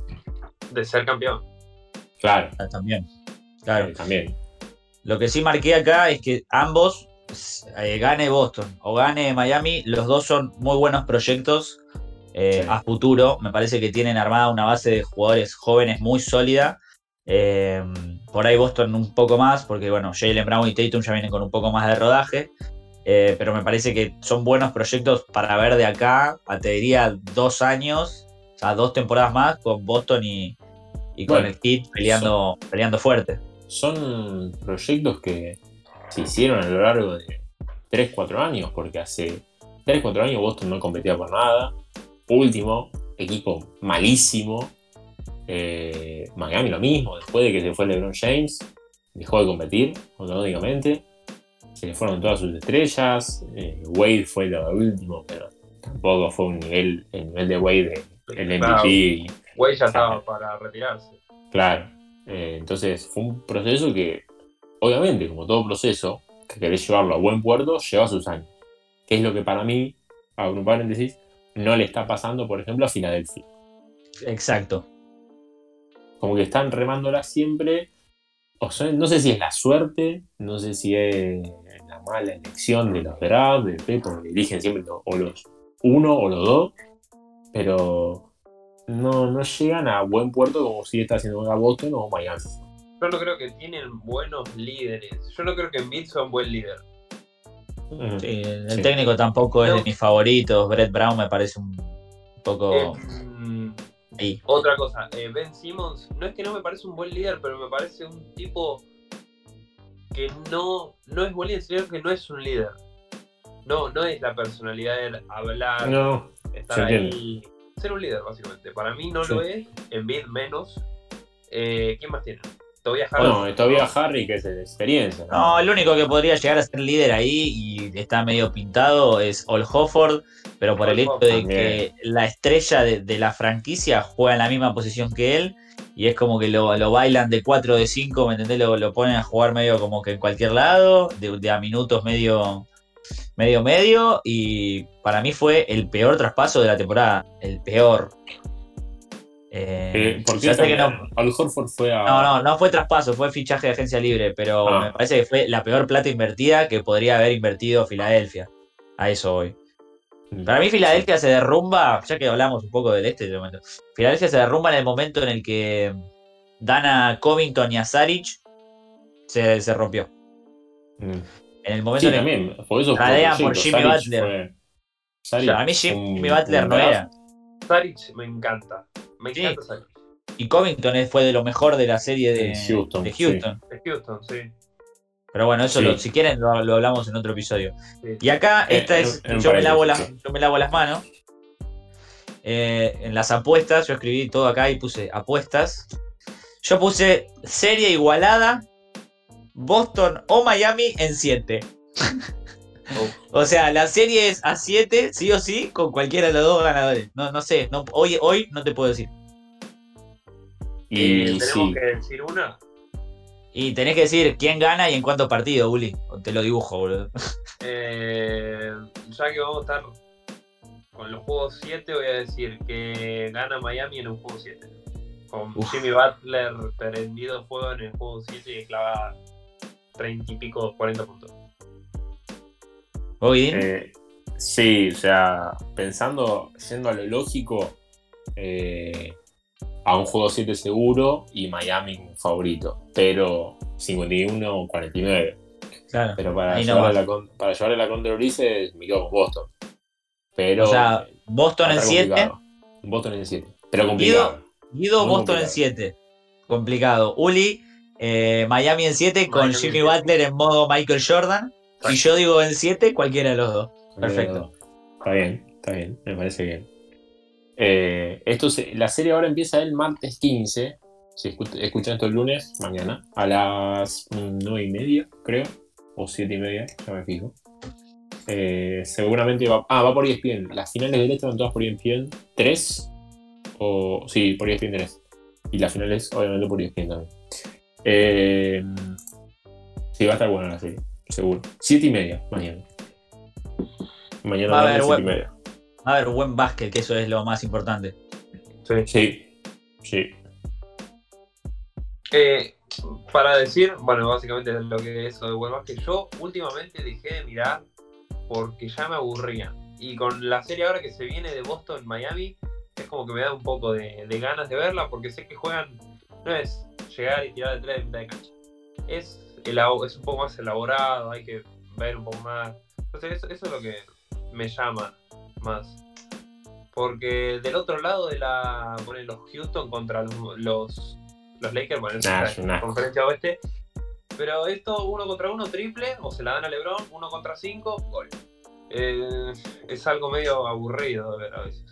De ser campeón.
Claro,
Ah, También. Claro.
eh, también.
Lo que sí marqué acá es que ambos, eh, gane Boston o gane Miami, los dos son muy buenos proyectos eh,
Sí.
a futuro. Me parece que tienen armada una base de jugadores jóvenes muy sólida. Eh, por ahí Boston un poco más, porque bueno, Jalen Brown y Tatum ya vienen con un poco más de rodaje. Pero me parece que son buenos proyectos para ver de acá, a, te diría dos años, o sea, dos temporadas más con Boston y, y con el Heat peleando, peleando fuerte.
Son proyectos que se hicieron a lo largo de 3-4 años, porque hace 3-4 años Boston no competía por nada. Último, equipo malísimo. Eh, Miami lo mismo, después de que se fue LeBron James, dejó de competir automáticamente. Se le fueron todas sus estrellas. eh, Wade fue lo último, pero tampoco fue un nivel, el nivel de Wade, el MVP. Y-
Güey ya estaba para retirarse.
Claro. Eh, entonces fue un proceso que, obviamente, como todo proceso, que querés llevarlo a buen puerto, lleva sus años. Que es lo que para mí, abro un paréntesis, no le está pasando, por ejemplo, a Filadelfia.
Exacto.
Como que están remándola siempre. O sea, no sé si es la suerte, no sé si es la mala elección de los drafts, de Pep, porque eligen siempre o los uno o los dos, pero no, no llegan a buen puerto como si está haciendo Boston o Miami.
Yo no creo que tienen buenos líderes. Yo no creo que Embiid sea un buen líder.
Mm.
Sí, el
Sí.
técnico tampoco es de mis favoritos. Brett Brown me parece un poco
Eh, mm, otra cosa, eh, Ben Simmons, no es que no me parece un buen líder, pero me parece un tipo que no, no es buen líder, sino que no es un líder. No, no es la personalidad de hablar,
No,
estar ahí, ser un líder, básicamente. Para mí no
Sí.
lo es, Embiid menos. Eh, ¿Quién más tiene? Todavía Harris.
bueno, Harry, que es de experiencia. ¿no?
No, el único que podría llegar a ser líder ahí y está medio pintado es Ol Hofford, pero por el hecho de
también.
que la estrella de, de la franquicia juega en la misma posición que él y es como que lo, lo bailan de 4 de 5, ¿me entendés? Lo, lo ponen a jugar medio como que en cualquier lado, de, de a minutos medio medio medio y para mí fue el peor traspaso de la temporada, el peor. Eh,
¿Por qué
ya sé que no,
Al Horford fue a.
no, no, no fue traspaso, fue fichaje de agencia libre, pero
Ah.
me parece que fue la peor plata invertida que podría haber invertido Filadelfia. A eso voy.
Mm.
Para mí Filadelfia se derrumba, ya que hablamos un poco del este de momento, Filadelfia se derrumba en el momento en el que dan a Covington y a Saric, se, se rompió.
Mm.
En el momento
Sí,
en el
también. Por eso
por. Jimmy
Saric
Butler.
fue- Saric
a mí
un-
Jimmy Butler no era.
Saric me encanta. Me
Sí.
encanta.
Y Covington fue de lo mejor de la serie de
Houston,
de Houston.
Es Houston, sí.
Pero bueno, eso
Sí.
lo- si quieren lo, lo hablamos en otro episodio.
sí.
Y acá,
Eh,
esta
en-
es.
en un
yo, me lavo
paréntesis,
las, yo me lavo las manos. Eh, en las apuestas, yo escribí todo acá y puse apuestas. Yo puse serie igualada. Boston o Miami en 7. [laughs] [laughs] O sea, la serie es a 7, sí o sí, con cualquiera de los dos ganadores. No, no sé, no, hoy, hoy no te puedo decir.
Y
Eh, tenemos
sí,
que decir una.
Y tenés que decir quién gana y en cuántos partidos, Uli. Te lo dibujo, boludo. [laughs]
Eh, ya que vamos a estar con los juegos 7, voy a decir que gana Miami en un juego 7. Con
Uf.
Jimmy Butler prendido fuego en el juego 7 y clava 30 y pico, 40 puntos.
Hoy,
eh, sí, o sea, pensando, yendo a lo lógico, eh, a un juego 7 seguro y Miami favorito, pero 51-49.
claro.
Pero para,
no
llevarle,
va.
la, para llevarle la contra Ulises, me quedo con Boston. Pero.
O sea, Boston en
estar
7.
complicado. Boston en 7. Pero complicado.
Guido,
Muy
Boston en
complicado.
7. Complicado. Uli, eh, Miami en 7 con
Miami en
Jimmy. Butler en modo Michael Jordan. Y yo digo en 7, cualquiera de los dos. Perfecto.
Está bien, está bien, me parece bien. Eh, esto se- la serie ahora empieza el martes 15. Si escu- escuchan esto el lunes, mañana, a las 9 y media, creo, o 7 y media, ya me fijo. Eh, seguramente va. Ah, va por ESPN. Las finales del este van todas por E ESPN 3. O. Sí, por E ESPN 3. Y las finales, obviamente, por ESPN también. Eh, sí, va a estar buena la serie, seguro. 7 y media, mañana. Mañana
Va a haber
las 7 y
web.
media.
A ver, buen básquet, que eso es lo más importante.
Sí.
Sí, sí.
Eh, para decir, bueno, básicamente lo que es eso de World Basket, yo últimamente dejé de mirar porque ya me aburría. Y con la serie ahora que se viene de Boston, Miami, es como que me da un poco de, de ganas de verla porque sé que juegan, no es llegar y tirar de tres de mitad de cancha. Es, es un poco más elaborado, hay que ver un poco más. Entonces eso, eso es lo que me llama más. Porque del otro lado de la. Ponen los Houston contra los, los, Lakers, bueno,
Nah, es
conferencia oeste. Pero esto uno contra uno triple, o se la dan a Lebron, uno contra cinco, gol. Eh, es algo medio aburrido de ver a veces.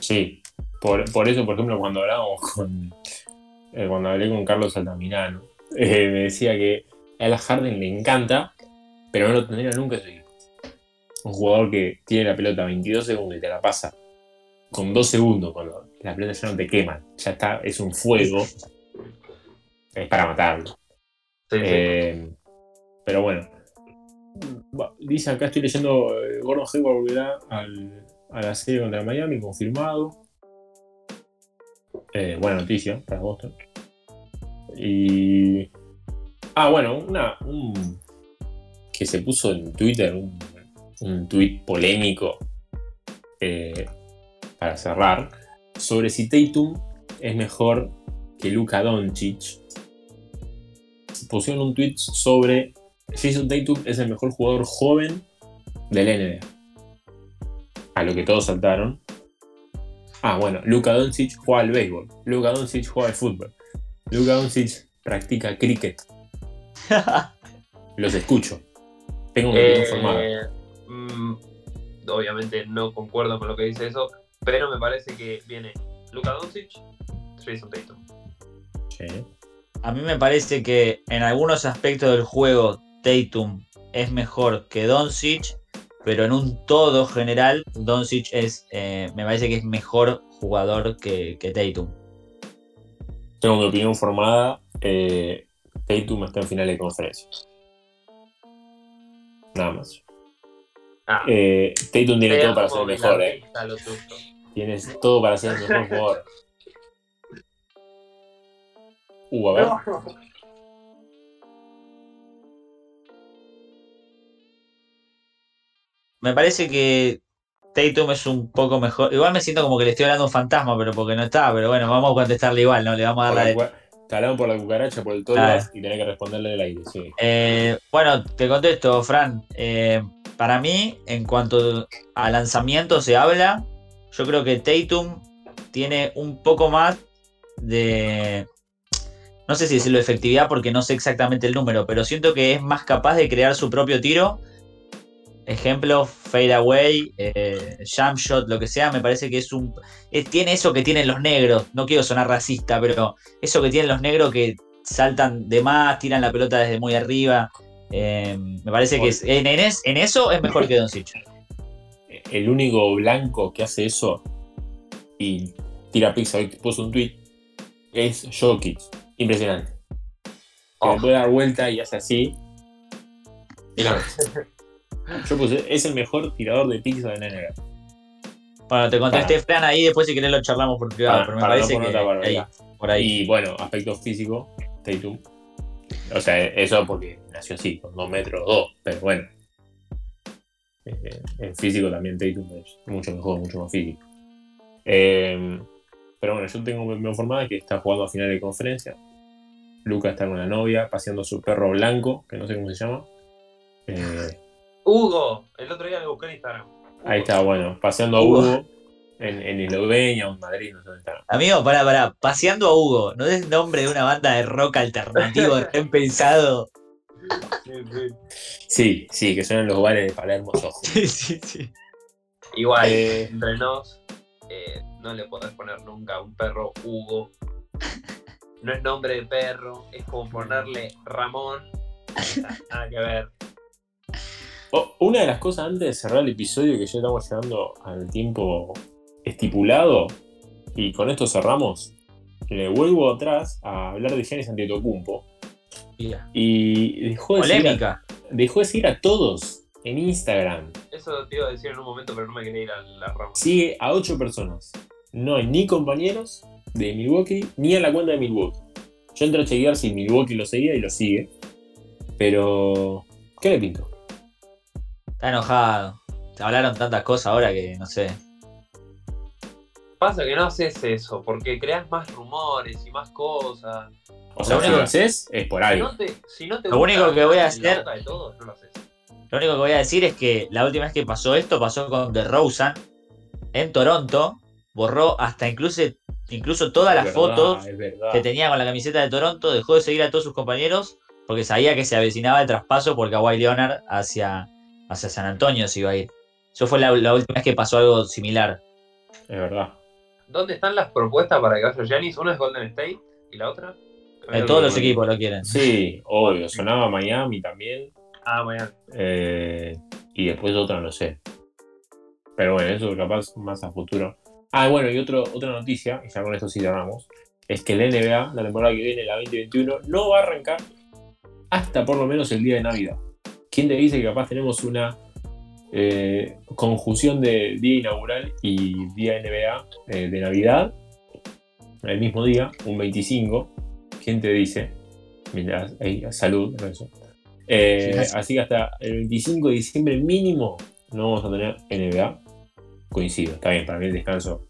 Sí. Por, por eso, por ejemplo, cuando hablábamos con. eh, cuando hablé con Carlos Altamirano, eh, me decía que a Al Harden le encanta, pero no lo tendría nunca en su equipo. Un jugador que tiene la pelota 22 segundos y te la pasa con 2 segundos, cuando la pelota ya no te quema, ya está, es un fuego. Es para matarlo.
Sí, sí.
Eh, pero bueno. Dice acá, estoy leyendo, eh, Gordon Hayward volverá al- a la serie contra Miami, confirmado. Eh, buena noticia para Boston. Y... Ah, bueno, una... Un, que se puso en Twitter, un, un tweet polémico eh, para cerrar, sobre si Tatum es mejor que Luka Doncic pusieron un tweet sobre Jason Tatum es el mejor jugador joven del NBA. A lo que todos saltaron. Ah, bueno, Luka Doncic juega al béisbol. Luka Doncic juega al fútbol. Luka Doncic practica cricket. [laughs] Los escucho. Tengo opinión
Eh,
formada.
mm, obviamente no concuerdo con lo que dice eso, pero me parece que viene Luka Doncic, Jason Tatum.
Sí.
A mí me parece que en algunos aspectos del juego Tatum es mejor que Doncic, pero en un todo general Doncic es, eh, me parece que es mejor jugador que, que Tatum.
Tengo mi opinión formada. Eh, Tatum está en final de conferencia. Nada más.
Ah,
Eh, Tatum tiene todo para ser el mejor, eh. Tienes todo para ser el mejor jugador. Uh, a ver.
Me parece que Tatum es un poco mejor. Igual me siento como que le estoy hablando a un fantasma, pero porque no está. Pero bueno, vamos a contestarle igual, ¿no? Le vamos a dar la
Te por la cucaracha, por el todo
Ah.
y tenés que responderle del aire, sí.
Eh, bueno, te contesto, Fran. Eh, para mí, en cuanto a lanzamiento se habla, yo creo que Tatum tiene un poco más de. No sé si decirlo efectividad porque no sé exactamente el número, pero siento que es más capaz de crear su propio tiro. Ejemplo, fade away, eh, jump shot, lo que sea, me parece que es un. tiene eso que tienen los negros. No quiero sonar racista, pero eso que tienen los negros que saltan de más, tiran la pelota desde muy arriba. Eh, me parece que es- en, en es- en eso es mejor que Doncic.
El único blanco que hace eso y tira pizza, hoy puso un tweet, es Jokic. Impresionante. Que
Oh.
le puede dar vuelta y hace así. Y la [laughs] Yo puse, es el mejor tirador de pizza de la NBA.
Bueno, te contesté, Fran, ahí después si querés lo charlamos por privado,
Para-
pero me
para no
parece que
otra
ahí,
barbaridad.
por ahí.
Y bueno, aspecto físico, Tatum. O sea, eso porque nació así, con 2 metros 2, pero bueno. Eh, en físico también Tatum es mucho mejor, mucho más físico. Eh, pero bueno, yo tengo mi informada que está jugando a final de conferencia. Luca está con una novia, paseando su perro blanco, que no sé cómo se llama. Eh,
Hugo, el otro día le busqué en Instagram.
ahí está, bueno, paseando a
Hugo.
Hugo en, en Eslovenia o en Madrid, no sé dónde está.
Amigo, pará, pará, paseando a Hugo, ¿no es nombre de una banda de rock alternativo [laughs] bien pensado?
Sí, sí.
Sí, sí, que suenan los bares de Palermo Soho.
Sí, sí, sí.
Igual,
Eh,
entre nos, eh, no le podés poner nunca a un perro Hugo. No es nombre de perro, es como ponerle Ramón. Nada que ver.
Oh, una de las cosas antes de cerrar el episodio, que ya estamos llegando al tiempo estipulado, y con esto cerramos, le vuelvo atrás a hablar de Giannis Antetokounmpo,
Mira.
y dejó de, seguir a,
Polémica.
dejó de seguir a todos en Instagram.
Eso te iba a decir en un momento, pero no me quería ir a la rama.
Sigue a ocho personas. No hay ni compañeros de Milwaukee, ni a la cuenta de Milwaukee. Yo entré a chequear si Milwaukee lo seguía y lo sigue. Pero... ¿Qué le pinto?
Está enojado. Hablaron tantas cosas ahora que no sé.
Pasa que no haces eso, porque creas más rumores y más cosas.
O sea,
Lo
si
único-
lo haces, es por
Si
algo.
no te, si no te
Lo
gusta
único que voy a hacer-
boca de todos, no lo haces.
Lo único que voy a decir es que la última vez que pasó esto pasó con DeRozan en Toronto. Borró hasta incluso, incluso todas las
verdad,
fotos que tenía con la camiseta de Toronto. Dejó de seguir a todos sus compañeros porque sabía que se avecinaba el traspaso por Kawhi Leonard hacia, hacia San Antonio se iba a ir. Eso fue la, la última vez que pasó algo similar.
Es verdad.
¿Dónde están las propuestas para que vaya Giannis? Una es Golden State y la otra.
Eh, todos los equipos lo quieren.
Sí, obvio. Sonaba Miami también.
Ah, mañana.
eh, y después otra no sé. Pero bueno, eso capaz más a futuro. Ah, bueno, y otro, otra noticia, y ya con esto sí cerramos, es que la NBA, la temporada que viene, la 2021, no va a arrancar hasta por lo menos el día de Navidad. ¿Quién te dice que capaz tenemos una eh, conjunción de día inaugural y día NBA eh, de Navidad el mismo día, un 25? ¿Quién te dice? Mira, ahí, salud. Eh, así que hasta el 25 de diciembre mínimo no vamos a tener NBA. Coincido, está bien, para mí el descanso.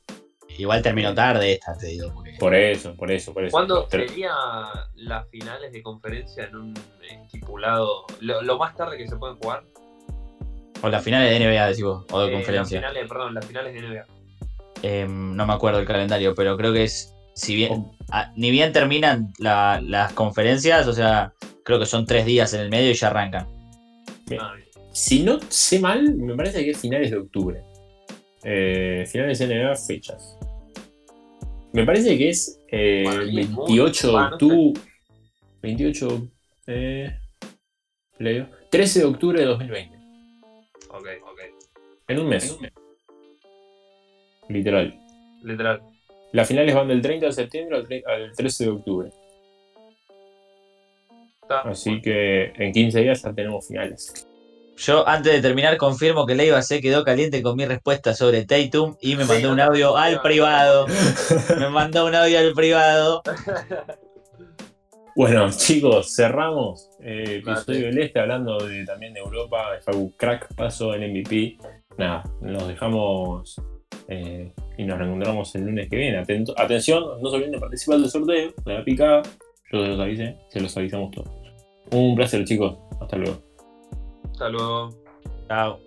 Igual terminó tarde esta, te digo. porque-
Por eso, por eso, por eso.
¿Cuándo sería las finales de conferencia en un estipulado? Lo, lo más tarde que se pueden jugar.
O las finales de NBA, decís vos, o de
Eh,
conferencia.
Las finales, perdón, las finales de NBA.
Eh, no me acuerdo el calendario, pero creo que es. Si bien.
Oh.
ah, ni bien terminan la- las conferencias, o sea, creo que son tres días en el medio y ya arrancan.
Bien.
Ah,
Si no sé mal, me parece que es finales de octubre. Eh, finales de NBA, fechas. Me parece que es eh,
Bueno, y es
28 de octubre. 28. Eh, leo. 13 de octubre de 2020.
ok, ok.
En un mes. Literal.
Literal.
Las finales van del 30 de septiembre al al 13 de octubre.
Está.
Así que en 15 días ya tenemos finales.
Yo, antes de terminar, confirmo que Leiva se quedó caliente con mi respuesta sobre Tatum y me
Sí,
mandó un audio al privado. [laughs] Me mandó un audio al privado. [laughs]
Bueno, chicos, cerramos eh, episodio del Este hablando de, también de Europa. de Facu Crack pasó el MVP. Nada, nos dejamos eh, y nos reencontramos el lunes que viene. Atento- atención, no se olviden de participar del sorteo de la picada. Yo se los avisé, se los avisamos todos. Un placer, chicos. Hasta luego.
Hasta luego.
Chao.